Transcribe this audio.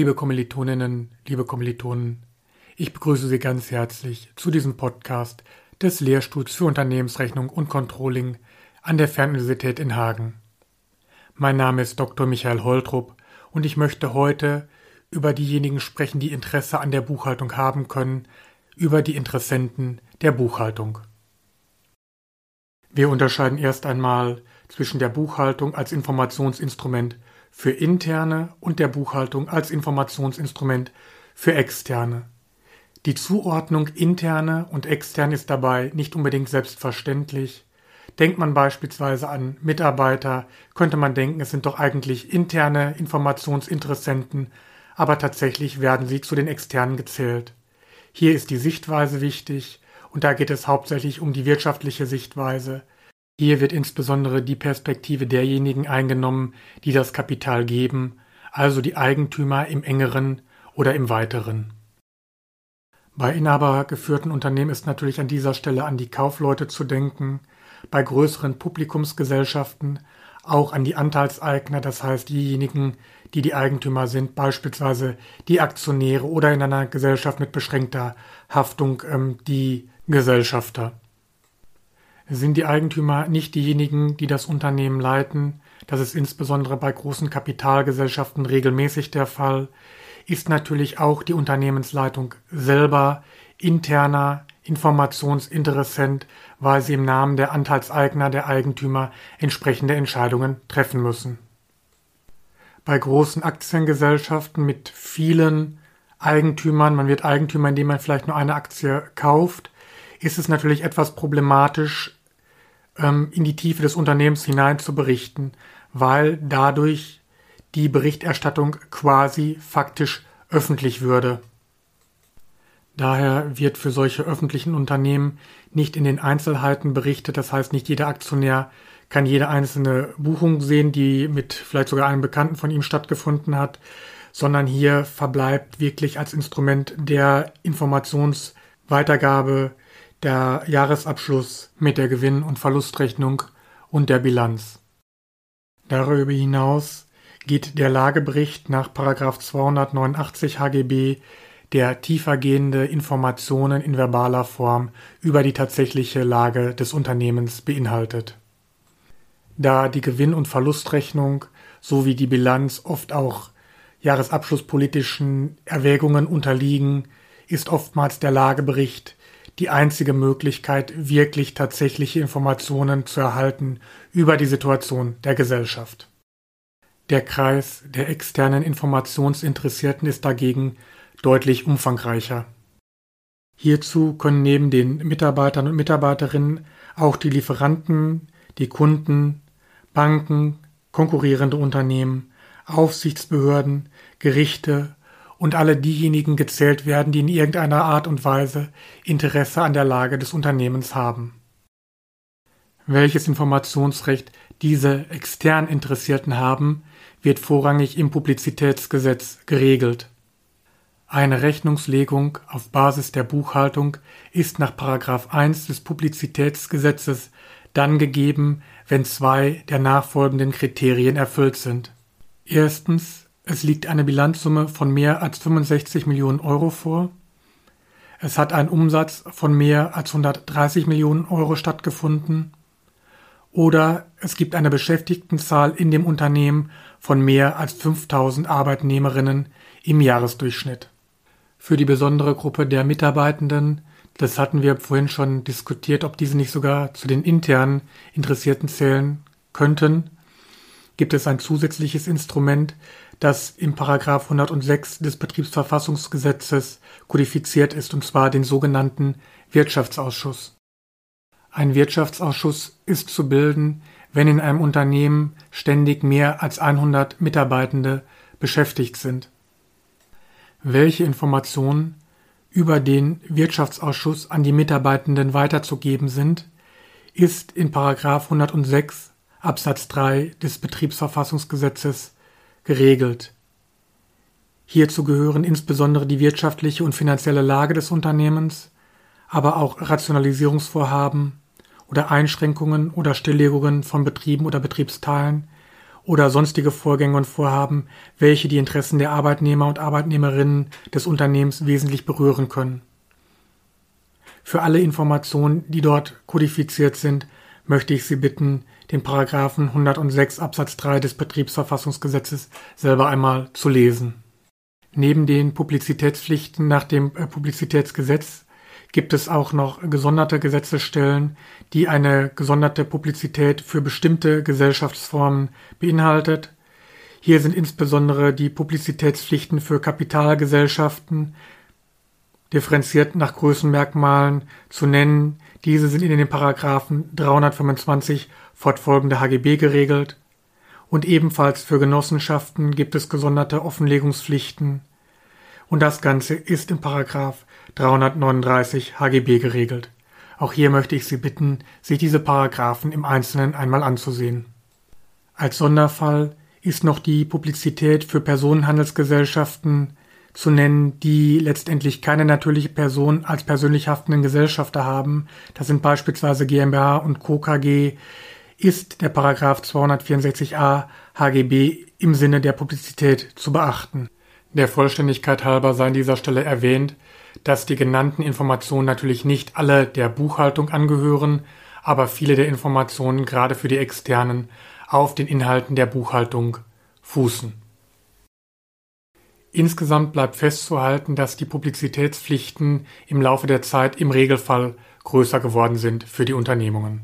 Liebe Kommilitoninnen, liebe Kommilitonen, ich begrüße Sie ganz herzlich zu diesem Podcast des Lehrstuhls für Unternehmensrechnung und Controlling an der Fernuniversität in Hagen. Mein Name ist Dr. Michael Holtrup und ich möchte heute über diejenigen sprechen, die Interesse an der Buchhaltung haben können, über die Interessenten der Buchhaltung. Wir unterscheiden erst einmal zwischen der Buchhaltung als Informationsinstrument für interne und der Buchhaltung als Informationsinstrument für externe. Die Zuordnung interne und externe ist dabei nicht unbedingt selbstverständlich. Denkt man beispielsweise an Mitarbeiter, könnte man denken, es sind doch eigentlich interne Informationsinteressenten, aber tatsächlich werden sie zu den externen gezählt. Hier ist die Sichtweise wichtig, und da geht es hauptsächlich um die wirtschaftliche Sichtweise. Hier wird insbesondere die Perspektive derjenigen eingenommen, die das Kapital geben, also die Eigentümer im engeren oder im weiteren. Bei inhabergeführten Unternehmen ist natürlich an dieser Stelle an die Kaufleute zu denken, bei größeren Publikumsgesellschaften auch an die Anteilseigner, das heißt diejenigen, die die Eigentümer sind, beispielsweise die Aktionäre oder in einer Gesellschaft mit beschränkter Haftung ähm, die Gesellschafter. Sind die Eigentümer nicht diejenigen, die das Unternehmen leiten, das ist insbesondere bei großen Kapitalgesellschaften regelmäßig der Fall, ist natürlich auch die Unternehmensleitung selber interner Informationsinteressent, weil sie im Namen der Anteilseigner, der Eigentümer entsprechende Entscheidungen treffen müssen. Bei großen Aktiengesellschaften mit vielen Eigentümern, man wird Eigentümer, indem man vielleicht nur eine Aktie kauft, ist es natürlich etwas problematisch, ähm, in die Tiefe des Unternehmens hinein zu berichten, weil dadurch die Berichterstattung quasi faktisch öffentlich würde. Daher wird für solche öffentlichen Unternehmen nicht in den Einzelheiten berichtet, das heißt nicht jeder Aktionär kann jede einzelne Buchung sehen, die mit vielleicht sogar einem Bekannten von ihm stattgefunden hat, sondern hier verbleibt wirklich als Instrument der Informationsweitergabe der Jahresabschluss mit der Gewinn- und Verlustrechnung und der Bilanz. Darüber hinaus geht der Lagebericht nach 289 HGB, der tiefergehende Informationen in verbaler Form über die tatsächliche Lage des Unternehmens beinhaltet. Da die Gewinn- und Verlustrechnung sowie die Bilanz oft auch jahresabschlusspolitischen Erwägungen unterliegen, ist oftmals der Lagebericht die einzige Möglichkeit, wirklich tatsächliche Informationen zu erhalten über die Situation der Gesellschaft. Der Kreis der externen Informationsinteressierten ist dagegen deutlich umfangreicher. Hierzu können neben den Mitarbeitern und Mitarbeiterinnen auch die Lieferanten, die Kunden, Banken, konkurrierende Unternehmen, Aufsichtsbehörden, Gerichte und alle diejenigen gezählt werden, die in irgendeiner Art und Weise Interesse an der Lage des Unternehmens haben. Welches Informationsrecht diese extern Interessierten haben, wird vorrangig im Publizitätsgesetz geregelt. Eine Rechnungslegung auf Basis der Buchhaltung ist nach 1 des Publizitätsgesetzes dann gegeben, wenn zwei der nachfolgenden Kriterien erfüllt sind. Erstens es liegt eine Bilanzsumme von mehr als 65 Millionen Euro vor. Es hat ein Umsatz von mehr als 130 Millionen Euro stattgefunden. Oder es gibt eine Beschäftigtenzahl in dem Unternehmen von mehr als 5000 Arbeitnehmerinnen im Jahresdurchschnitt. Für die besondere Gruppe der Mitarbeitenden, das hatten wir vorhin schon diskutiert, ob diese nicht sogar zu den internen Interessierten zählen könnten, gibt es ein zusätzliches Instrument, das im Paragraph 106 des Betriebsverfassungsgesetzes kodifiziert ist, und zwar den sogenannten Wirtschaftsausschuss. Ein Wirtschaftsausschuss ist zu bilden, wenn in einem Unternehmen ständig mehr als 100 Mitarbeitende beschäftigt sind. Welche Informationen über den Wirtschaftsausschuss an die Mitarbeitenden weiterzugeben sind, ist in Paragraph 106 Absatz 3 des Betriebsverfassungsgesetzes geregelt. Hierzu gehören insbesondere die wirtschaftliche und finanzielle Lage des Unternehmens, aber auch Rationalisierungsvorhaben oder Einschränkungen oder Stilllegungen von Betrieben oder Betriebsteilen oder sonstige Vorgänge und Vorhaben, welche die Interessen der Arbeitnehmer und Arbeitnehmerinnen des Unternehmens wesentlich berühren können. Für alle Informationen, die dort kodifiziert sind, möchte ich Sie bitten, den Paragraphen 106 Absatz 3 des Betriebsverfassungsgesetzes selber einmal zu lesen. Neben den Publizitätspflichten nach dem äh, Publizitätsgesetz gibt es auch noch gesonderte Gesetzesstellen, die eine gesonderte Publizität für bestimmte Gesellschaftsformen beinhaltet. Hier sind insbesondere die Publizitätspflichten für Kapitalgesellschaften, differenziert nach Größenmerkmalen zu nennen. Diese sind in den Paragraphen 325 fortfolgende HGB geregelt. Und ebenfalls für Genossenschaften gibt es gesonderte Offenlegungspflichten. Und das Ganze ist in Paragraph 339 HGB geregelt. Auch hier möchte ich Sie bitten, sich diese Paragraphen im Einzelnen einmal anzusehen. Als Sonderfall ist noch die Publizität für Personenhandelsgesellschaften zu nennen, die letztendlich keine natürliche Person als persönlich haftenden Gesellschafter haben. Das sind beispielsweise GmbH und Co. KG, ist der Paragraph 264a HGB im Sinne der Publizität zu beachten. Der Vollständigkeit halber sei an dieser Stelle erwähnt, dass die genannten Informationen natürlich nicht alle der Buchhaltung angehören, aber viele der Informationen gerade für die externen auf den Inhalten der Buchhaltung fußen. Insgesamt bleibt festzuhalten, dass die Publizitätspflichten im Laufe der Zeit im Regelfall größer geworden sind für die Unternehmungen.